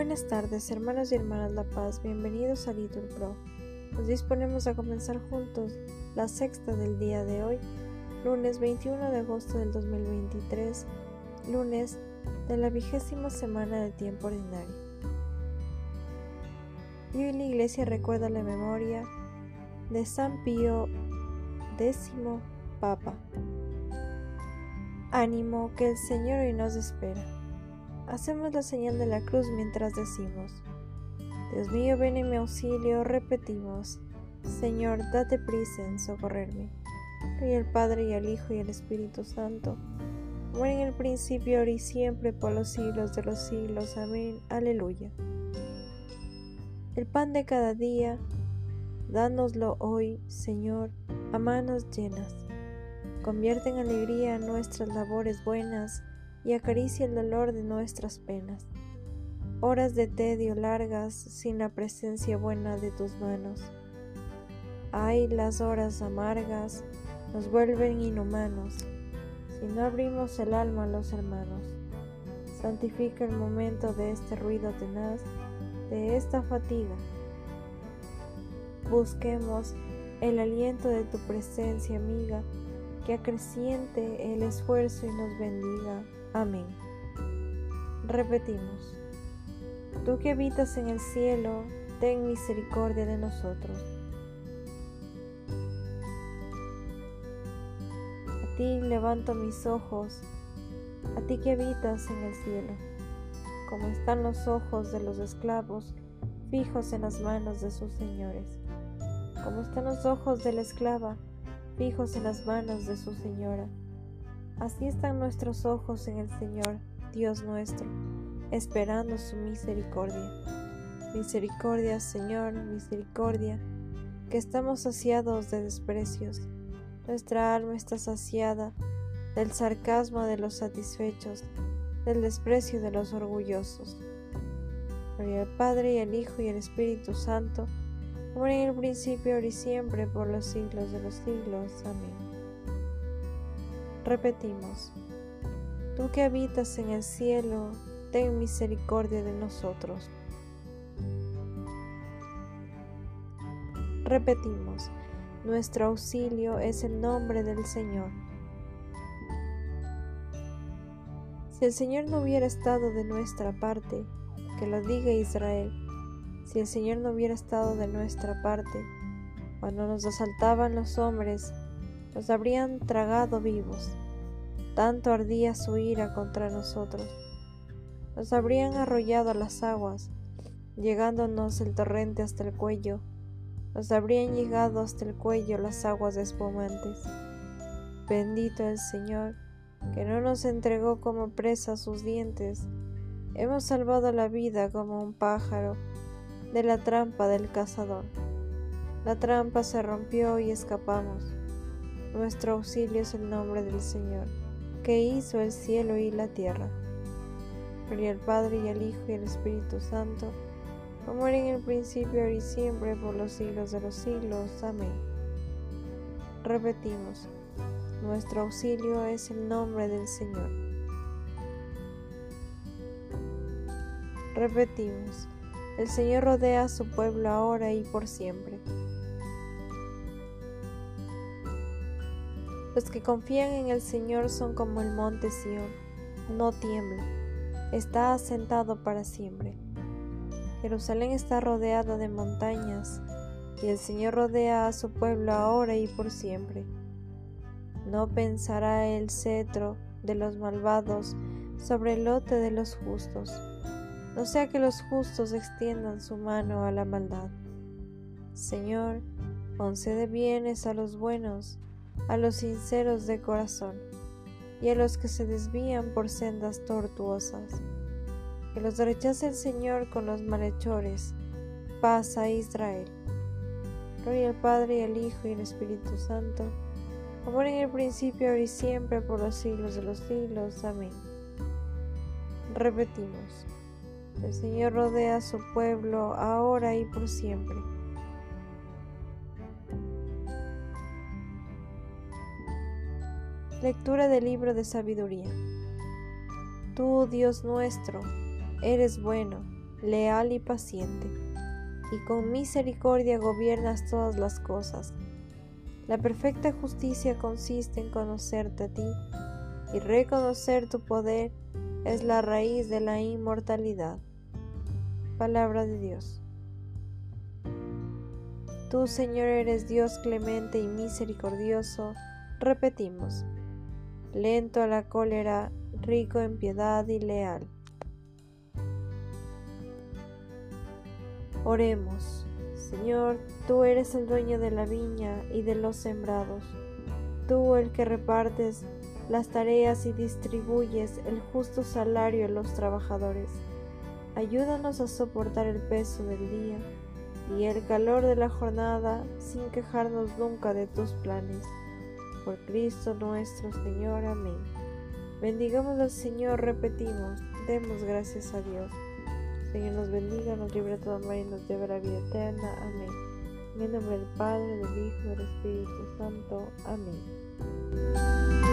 Buenas tardes, hermanos y hermanas La Paz, bienvenidos a Little Pro. Nos disponemos a comenzar juntos la sexta del día de hoy, lunes 21 de agosto del 2023, lunes de la vigésima semana de tiempo ordinario. Y hoy la iglesia recuerda la memoria de San Pío X Papa. Ánimo que el Señor hoy nos espera. Hacemos la señal de la cruz mientras decimos, Dios mío, ven en mi auxilio, repetimos, Señor, date prisa en socorrerme. Y el Padre y el Hijo y el Espíritu Santo, como en el principio, ahora y siempre, por los siglos de los siglos. Amén. Aleluya. El pan de cada día, dánoslo hoy, Señor, a manos llenas. Convierte en alegría nuestras labores buenas y acaricia el dolor de nuestras penas. Horas de tedio largas sin la presencia buena de tus manos. Ay, las horas amargas nos vuelven inhumanos si no abrimos el alma a los hermanos. Santifica el momento de este ruido tenaz, de esta fatiga. Busquemos el aliento de tu presencia amiga, que acreciente el esfuerzo y nos bendiga. Amén. Repetimos, tú que habitas en el cielo, ten misericordia de nosotros. A ti levanto mis ojos, a ti que habitas en el cielo, como están los ojos de los esclavos fijos en las manos de sus señores, como están los ojos de la esclava fijos en las manos de su señora Así están nuestros ojos en el Señor, Dios nuestro, esperando su misericordia. Misericordia, Señor, misericordia, que estamos saciados de desprecios. Nuestra alma está saciada del sarcasmo de los satisfechos, del desprecio de los orgullosos. Gloria al Padre y al Hijo y al Espíritu Santo, como en el principio, ahora y siempre, por los siglos de los siglos. Amén. Repetimos, tú que habitas en el cielo, ten misericordia de nosotros. Repetimos, nuestro auxilio es el nombre del Señor. Si el Señor no hubiera estado de nuestra parte, que lo diga Israel, si el Señor no hubiera estado de nuestra parte, cuando nos asaltaban los hombres nos habrían tragado vivos. Tanto ardía su ira contra nosotros. Nos habrían arrollado las aguas, llegándonos el torrente hasta el cuello. Nos habrían llegado hasta el cuello las aguas espumantes. Bendito el Señor, que no nos entregó como presa sus dientes. Hemos salvado la vida como un pájaro de la trampa del cazador. La trampa se rompió y escapamos. Nuestro auxilio es el nombre del Señor, que hizo el cielo y la tierra. Gloria al Padre y al Hijo y al Espíritu Santo, como era en el principio, ahora y siempre, por los siglos de los siglos. Amén. Repetimos, nuestro auxilio es el nombre del Señor. Repetimos, el Señor rodea a su pueblo ahora y por siempre. Los que confían en el Señor son como el monte Sión, no tiembla, está asentado para siempre. Jerusalén está rodeada de montañas, y el Señor rodea a su pueblo ahora y por siempre. No pensará el cetro de los malvados sobre el lote de los justos, no sea que los justos extiendan su mano a la maldad. Señor, concede bienes a los buenos, a los sinceros de corazón y a los que se desvían por sendas tortuosas. Que los rechace el Señor con los malhechores. Paz a Israel. Gloria al Padre y al Hijo y al Espíritu Santo, como en el principio, ahora y siempre, por los siglos de los siglos. Amén. Repetimos. El Señor rodea a su pueblo ahora y por siempre. Lectura del libro de sabiduría. Tú, Dios nuestro, eres bueno, leal y paciente, y con misericordia gobiernas todas las cosas. La perfecta justicia consiste en conocerte a ti, y reconocer tu poder es la raíz de la inmortalidad. Palabra de Dios. Tú, Señor, eres Dios clemente y misericordioso, repetimos, lento a la cólera, rico en piedad y leal. Oremos, Señor, tú eres el dueño de la viña y de los sembrados, tú el que repartes las tareas y distribuyes el justo salario a los trabajadores. Ayúdanos a soportar el peso del día y el calor de la jornada sin quejarnos nunca de tus planes. Por Cristo nuestro Señor. Amén. Bendigamos al Señor, repetimos, demos gracias a Dios. Señor nos bendiga, nos libre de todo mal y nos lleve a la vida eterna. Amén. En el nombre del Padre, del Hijo y del Espíritu Santo. Amén.